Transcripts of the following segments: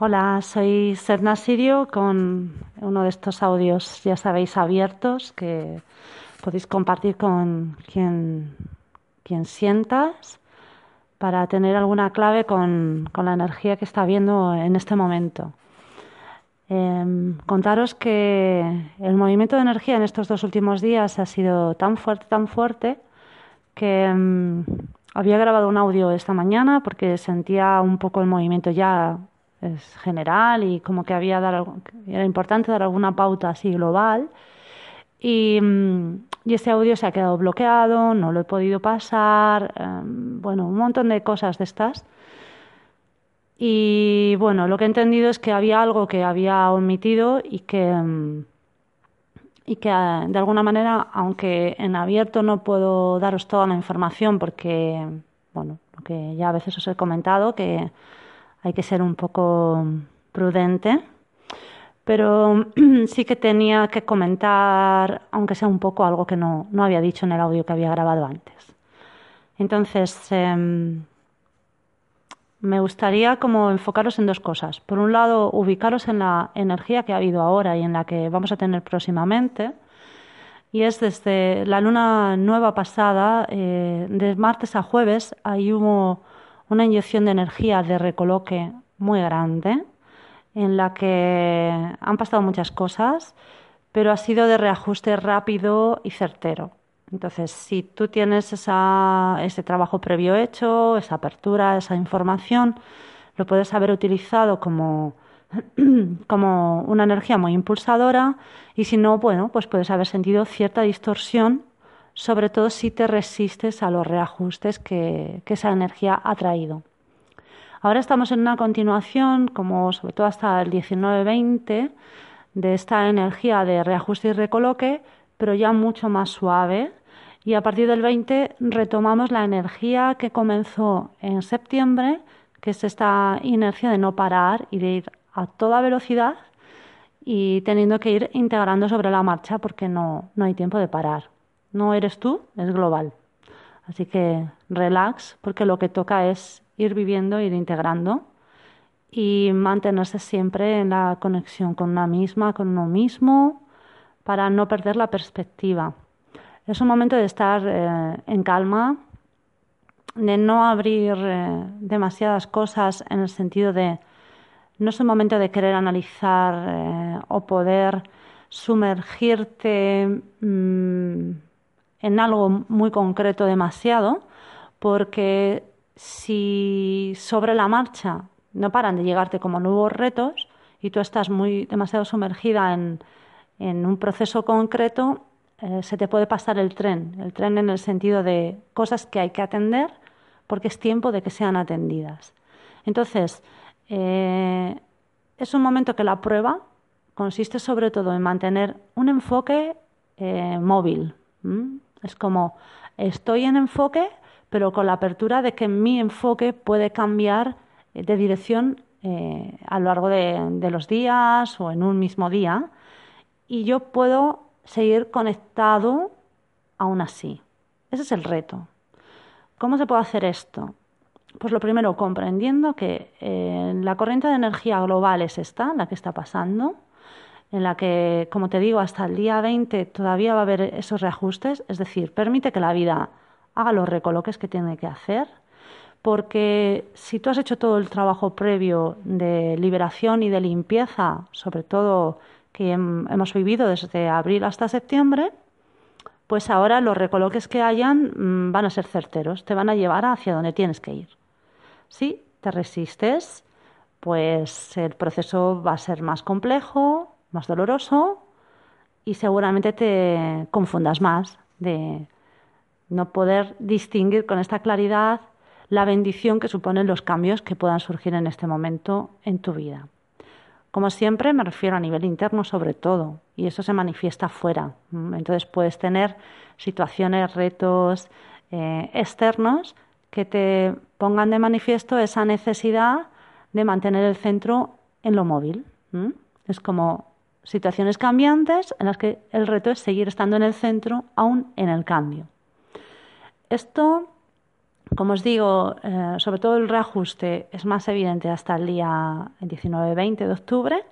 Hola, soy Serna Sirio con uno de estos audios, ya sabéis, abiertos que podéis compartir con quien, quien sientas para tener alguna clave con, la energía que está viendo en este momento. Em, contaros que el movimiento de energía en estos dos últimos días ha sido tan fuerte, tan fuerte, que em, había grabado un audio esta mañana porque sentía un poco el movimiento ya es general y como que había dar, era importante dar alguna pauta así global. Y, mm, y, este audio se ha quedado bloqueado, no lo he podido pasar, em, bueno, un montón de cosas de estas. Y bueno, lo que he entendido es que había algo que había omitido y que, mm, y que eh, de alguna manera, aunque en abierto no puedo daros toda la información porque, bueno, que ya a veces os he comentado, que hay que ser un poco prudente, pero sí que tenía que comentar, aunque sea un poco algo que no, no había dicho en el audio que había grabado antes. Entonces, em, me gustaría como enfocaros en dos cosas. Por un lado, ubicaros en la energía que ha habido ahora y en la que vamos a tener próximamente. Y es desde la luna nueva pasada, eh, de martes a jueves, ahí hubo una inyección de energía de recoloque muy grande, en la que han pasado muchas cosas, pero ha sido de reajuste rápido y certero. Entonces, si tú tienes ese trabajo previo hecho, esa apertura, esa información, lo puedes haber utilizado como, como una energía muy impulsadora y si no, bueno, pues puedes haber sentido cierta distorsión sobre todo si te resistes a los reajustes que, esa energía ha traído. Ahora estamos en una continuación, como sobre todo hasta el 19-20, de esta energía de reajuste y recoloque, pero ya mucho más suave. Y a partir del 20 retomamos la energía que comenzó en septiembre, que es esta inercia de no parar y de ir a toda velocidad y teniendo que ir integrando sobre la marcha porque no, no hay tiempo de parar. No eres tú, es global. Así que relax, porque lo que toca es ir viviendo, ir integrando y mantenerse siempre en la conexión con una misma, con uno mismo, para no perder la perspectiva. Es un momento de estar eh, en calma, de no abrir eh, demasiadas cosas en el sentido de, no es un momento de querer analizar eh, o poder sumergirte. Mm, en algo muy concreto demasiado, porque si sobre la marcha no paran de llegarte como nuevos retos y tú estás muy demasiado sumergida en, un proceso concreto, eh, se te puede pasar el tren, el tren en el sentido de cosas que hay que atender porque es tiempo de que sean atendidas. Entonces, eh, es un momento que la prueba consiste sobre todo en mantener un enfoque eh, móvil, es como estoy en enfoque, pero con la apertura de que mi enfoque puede cambiar de dirección eh, a lo largo de, los días o en un mismo día y yo puedo seguir conectado aún así. Ese es el reto. ¿Cómo se puede hacer esto? Pues lo primero, comprendiendo que eh, la corriente de energía global es esta, la que está pasando, en la que, como te digo, hasta el día 20 todavía va a haber esos reajustes, es decir, permite que la vida haga los recoloques que tiene que hacer, porque si tú has hecho todo el trabajo previo de liberación y de limpieza, sobre todo que hemos vivido desde abril hasta septiembre, pues ahora los recoloques que hayan mm, van a ser certeros, te van a llevar hacia donde tienes que ir. Si te resistes, pues el proceso va a ser más complejo, más doloroso y seguramente te confundas más de no poder distinguir con esta claridad la bendición que suponen los cambios que puedan surgir en este momento en tu vida. Como siempre, me refiero a nivel interno sobre todo, y eso se manifiesta fuera. Entonces puedes tener situaciones, retos eh, externos que te pongan de manifiesto esa necesidad de mantener el centro en lo móvil. Es como situaciones cambiantes en las que el reto es seguir estando en el centro aún en el cambio. Esto Como os digo, eh, sobre todo el reajuste es más evidente hasta el día 19-20 de octubre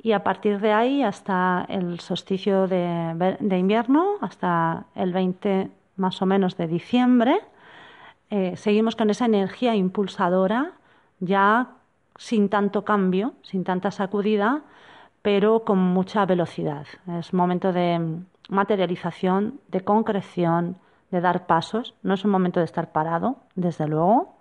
y a partir de ahí hasta el solsticio de, invierno, hasta el 20 más o menos de diciembre, eh, seguimos con esa energía impulsadora ya sin tanto cambio, sin tanta sacudida, pero con mucha velocidad. Es momento de materialización, de concreción, de dar pasos. No es un momento de estar parado, desde luego.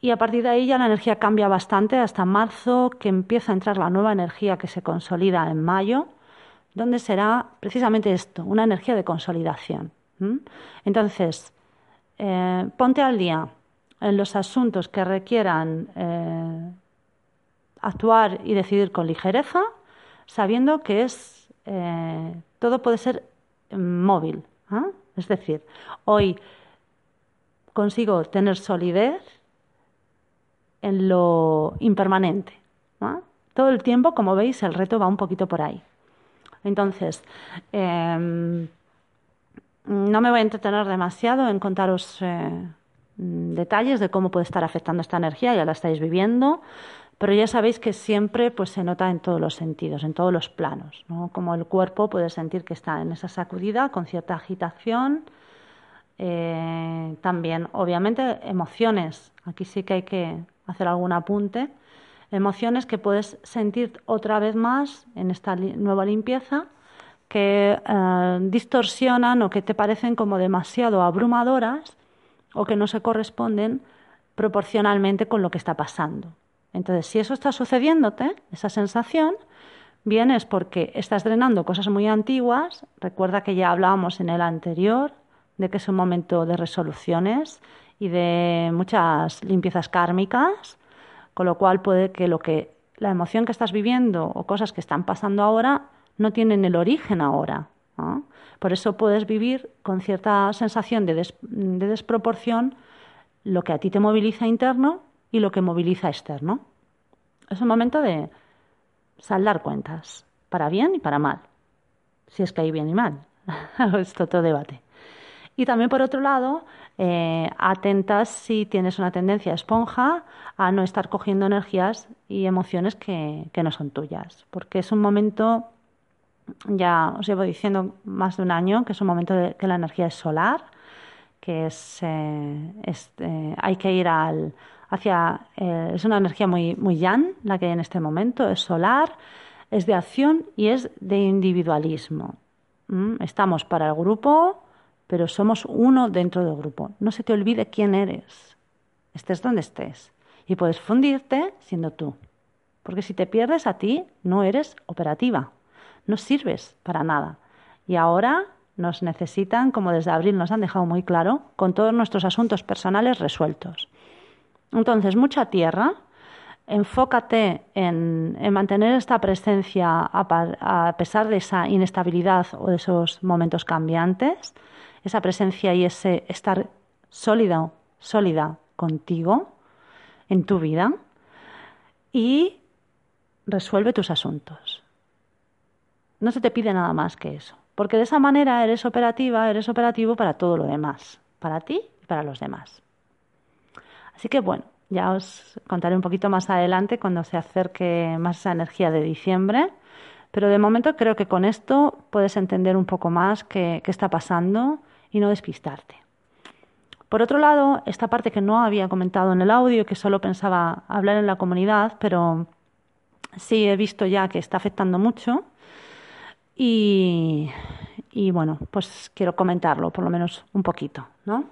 Y a partir de ahí ya la energía cambia bastante hasta marzo, que empieza a entrar la nueva energía que se consolida en mayo, donde será precisamente esto, una energía de consolidación. Entonces, eh, ponte al día en los asuntos que requieran eh, actuar y decidir con ligereza, sabiendo que es eh, todo puede ser móvil. ¿ah? Es decir, hoy consigo tener solidez en lo impermanente. Todo el tiempo, como veis, el reto va un poquito por ahí. Entonces, em, no me voy a entretener demasiado en contaros eh, detalles de cómo puede estar afectando esta energía, ya la estáis viviendo, pero ya sabéis que siempre pues, se nota en todos los sentidos, en todos los planos, ¿no? como el cuerpo puede sentir que está en esa sacudida con cierta agitación, eh, también obviamente emociones, aquí sí que hay que hacer algún apunte, emociones que puedes sentir otra vez más en esta nueva limpieza que eh, distorsionan o que te parecen como demasiado abrumadoras o que no se corresponden proporcionalmente con lo que está pasando. Entonces, si eso está sucediéndote, esa sensación, bien es porque estás drenando cosas muy antiguas. Recuerda que ya hablábamos en el anterior de que es un momento de resoluciones y de muchas limpiezas kármicas, con lo cual puede que lo que la emoción que estás viviendo o cosas que están pasando ahora no tienen el origen ahora. Por eso puedes vivir con cierta sensación de, de desproporción lo que a ti te moviliza interno y lo que moviliza externo. Es un momento de saldar cuentas, para bien y para mal, si es que hay bien y mal. Esto todo debate. Y también, por otro lado, eh, atentas si tienes una tendencia esponja a no estar cogiendo energías y emociones que, no son tuyas, porque es un momento, ya os llevo diciendo más de un año, que es un momento de que la energía es solar, que es, eh, eh, hay que ir al, hacia, eh, es una energía muy, muy yang, la que hay en este momento, es solar, es de acción y es de individualismo. Estamos para el grupo, pero somos uno dentro del grupo. No se te olvide quién eres, estés donde estés. Y puedes fundirte siendo tú. Porque si te pierdes a ti, no eres operativa, no sirves para nada. Y ahora nos necesitan, como desde abril nos han dejado muy claro, con todos nuestros asuntos personales resueltos. Entonces, mucha tierra, enfócate en, mantener esta presencia a, pesar de esa inestabilidad o de esos momentos cambiantes, esa presencia y ese estar sólida, sólida contigo en tu vida y resuelve tus asuntos. No se te pide nada más que eso, porque de esa manera eres operativa, eres operativo para todo lo demás, para ti y para los demás. Así que bueno, ya os contaré un poquito más adelante cuando se acerque más esa energía de diciembre. Pero de momento creo que con esto puedes entender un poco más qué, está pasando y no despistarte. Por otro lado, esta parte que no había comentado en el audio, que solo pensaba hablar en la comunidad, pero sí he visto ya que está afectando mucho. Y, y bueno, pues quiero comentarlo, por lo menos un poquito, ¿no?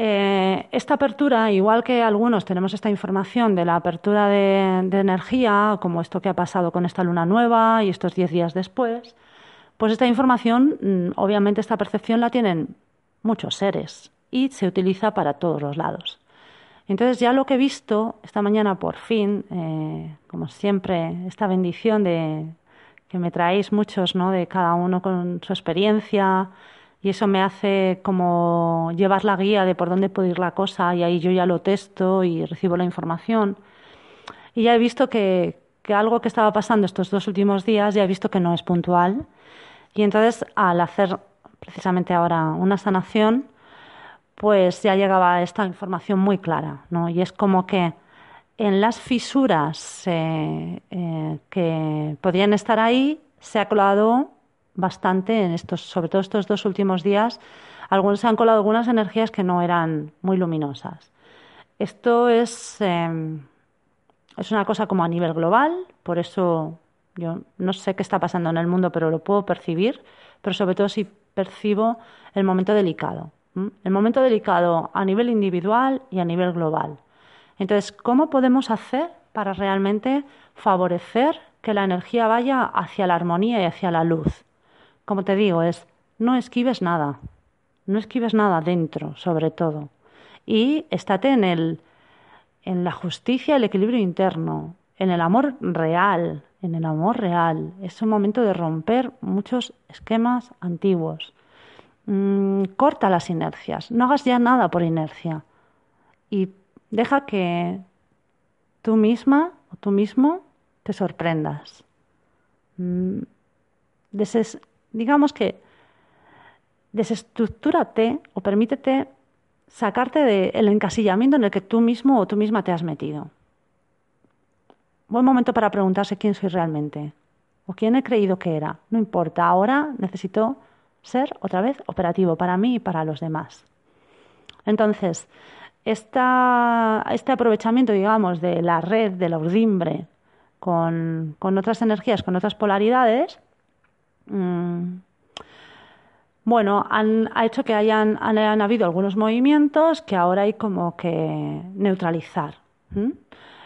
Eh, esta apertura, igual que algunos tenemos esta información de la apertura de, energía, como esto que ha pasado con esta luna nueva y estos diez días después, pues esta información, mm, obviamente esta percepción la tienen muchos seres y se utiliza para todos los lados. Entonces ya lo que he visto esta mañana por fin, eh, como siempre, esta bendición de que me traéis muchos, ¿no? De cada uno con su experiencia, y eso me hace como llevar la guía de por dónde puede ir la cosa y ahí yo ya lo testo y recibo la información. Y ya he visto que, algo que estaba pasando estos dos últimos días ya he visto que no es puntual. Y entonces al hacer precisamente ahora una sanación, pues ya llegaba esta información muy clara, ¿no? Y es como que en las fisuras eh, eh, que podían estar ahí se ha colado bastante en estos, sobre todo estos dos últimos días, algunos se han colado algunas energías que no eran muy luminosas. Esto es, em, es una cosa como a nivel global, por eso yo no sé qué está pasando en el mundo, pero lo puedo percibir, pero sobre todo si percibo el momento delicado. El momento delicado a nivel individual y a nivel global. Entonces, ¿cómo podemos hacer para realmente favorecer que la energía vaya hacia la armonía y hacia la luz? Como te digo, es no esquives nada, no esquives nada dentro, sobre todo. Y estate en el en la justicia, el equilibrio interno, en el amor real, en el amor real. Es un momento de romper muchos esquemas antiguos. Mm, corta las inercias, no hagas ya nada por inercia y deja que tú misma o tú mismo te sorprendas. Mm, digamos que desestructúrate o permítete sacarte del encasillamiento en el que tú mismo o tú misma te has metido. Buen momento para preguntarse quién soy realmente o quién he creído que era. No importa, ahora necesito ser otra vez operativo para mí y para los demás. Entonces, este aprovechamiento, digamos, de la red, de la urdimbre, con, otras energías, con otras polaridades, mm, bueno, ha hecho que hayan, han, habido algunos movimientos que ahora hay como que neutralizar.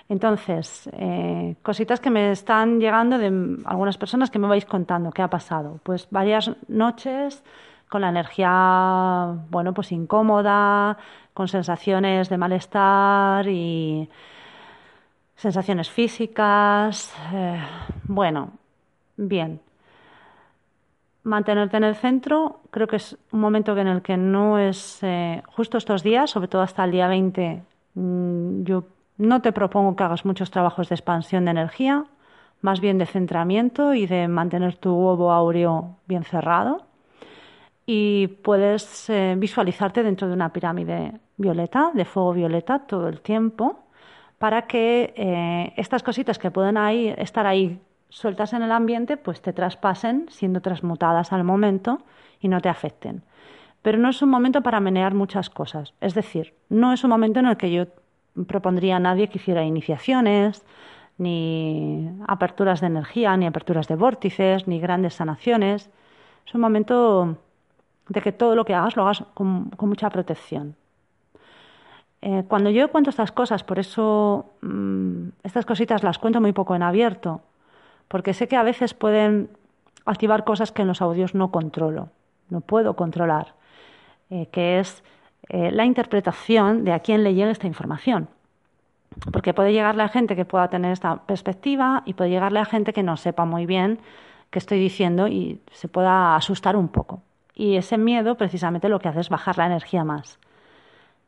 Entonces, eh, cositas que me están llegando de algunas personas que me vais contando qué ha pasado. Pues varias noches con la energía, bueno, pues incómoda, con sensaciones de malestar y sensaciones físicas. Eh, bueno, bien. Mantenerte en el centro, creo que es un momento en el que no es eh, justo estos días, sobre todo hasta el día 20, mm, yo no te propongo que hagas muchos trabajos de expansión de energía, más bien de centramiento y de mantener tu ovo áureo bien cerrado. Y puedes eh, visualizarte dentro de una pirámide violeta, de fuego violeta, todo el tiempo, para que eh, estas cositas que pueden ahí, estar ahí sueltas en el ambiente, pues te traspasen siendo transmutadas al momento y no te afecten. Pero no es un momento para menear muchas cosas. Es decir, no es un momento en el que yo propondría a nadie que hiciera iniciaciones, ni aperturas de energía, ni aperturas de vórtices, ni grandes sanaciones. Es un momento de que todo lo que hagas lo hagas con, mucha protección. Eh, cuando yo cuento estas cosas, por eso mm, estas cositas las cuento muy poco en abierto, porque sé que a veces pueden activar cosas que en los audios no controlo, no puedo controlar, eh, que es eh, la interpretación de a quién le llega esta información. Porque puede llegarle a gente que pueda tener esta perspectiva y puede llegarle a gente que no sepa muy bien qué estoy diciendo y se pueda asustar un poco. Y ese miedo precisamente lo que hace es bajar la energía más.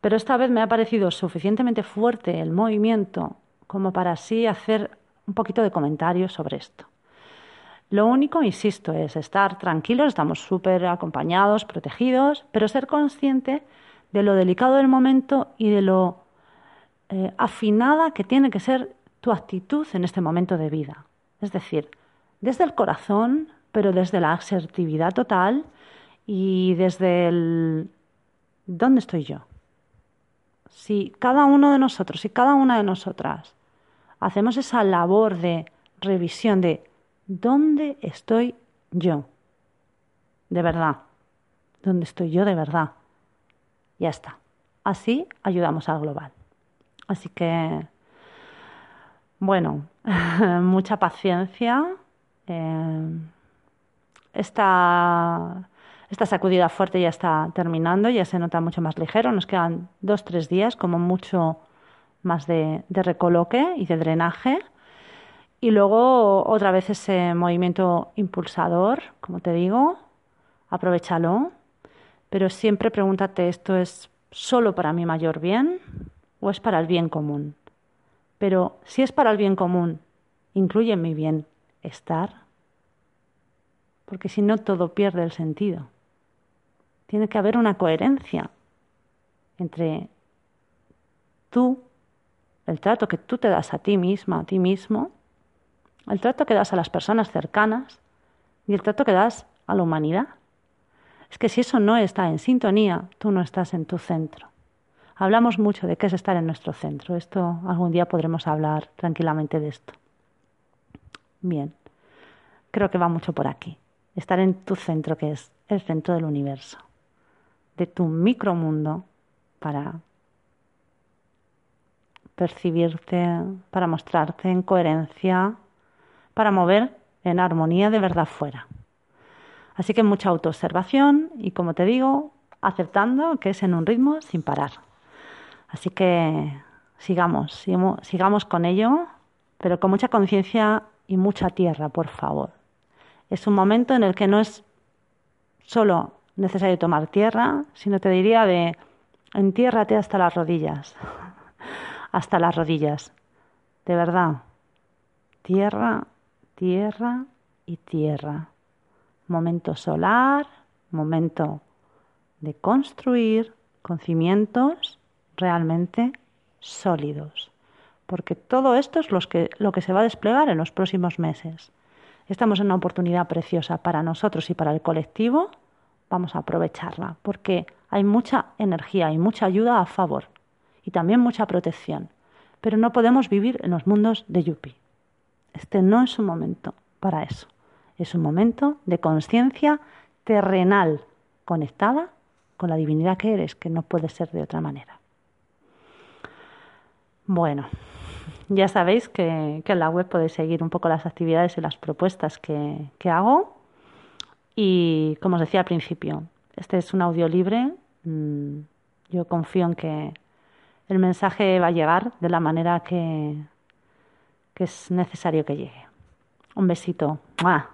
Pero esta vez me ha parecido suficientemente fuerte el movimiento como para así hacer un poquito de comentarios sobre esto. Lo único, insisto, es estar tranquilos, estamos súper acompañados, protegidos, pero ser consciente de lo delicado del momento y de lo eh, afinada que tiene que ser tu actitud en este momento de vida. Es decir, desde el corazón, pero desde la asertividad total y desde el ¿dónde estoy yo? Si cada uno de nosotros y cada una de nosotras hacemos esa labor de revisión de ¿dónde estoy yo? De verdad. ¿Dónde estoy yo de verdad? Ya está. Así ayudamos al global. Así que, bueno, mucha paciencia. Eh, esta, sacudida fuerte ya está terminando, ya se nota mucho más ligero. Nos quedan dos, tres días, como mucho más de, de recoloque y de drenaje. Y luego otra vez ese movimiento impulsador, como te digo, aprovechalo pero siempre pregúntate, ¿esto es solo para mi mayor bien o es para el bien común? Pero si es para el bien común, ¿incluye mi bienestar? Porque si no, todo pierde el sentido. Tiene que haber una coherencia entre tú, el trato que tú te das a ti misma, a ti mismo, el trato que das a las personas cercanas y el trato que das a la humanidad. Es que si eso no está en sintonía, tú no estás en tu centro. Hablamos mucho de qué es estar en nuestro centro. Esto algún día podremos hablar tranquilamente de esto. Bien, creo que va mucho por aquí. Estar en tu centro, que es el centro del universo, de tu micromundo, para percibirte, para mostrarte en coherencia, para mover en armonía de verdad fuera. Así que mucha autoobservación y, como te digo, aceptando que es en un ritmo sin parar. Así que sigamos, sigamos, con ello, pero con mucha conciencia y mucha tierra, por favor. Es un momento en el que no es solo necesario tomar tierra, sino te diría de entiérrate hasta las rodillas, hasta las rodillas, de verdad. Tierra, tierra y tierra. Momento solar, momento de construir con cimientos realmente sólidos. Porque todo esto es que, lo que se va a desplegar en los próximos meses. Estamos en una oportunidad preciosa para nosotros y para el colectivo. Vamos a aprovecharla porque hay mucha energía y mucha ayuda a favor y también mucha protección. Pero no podemos vivir en los mundos de Yupi. Este no es un momento para eso. Es un momento de conciencia terrenal conectada con la divinidad que eres, que no puede ser de otra manera. Bueno, ya sabéis que, en la web podéis seguir un poco las actividades y las propuestas que, hago. Y como os decía al principio, este es un audio libre. Mm, yo confío en que el mensaje va a llegar de la manera que, que es necesario que llegue. Un besito. ¡Mua!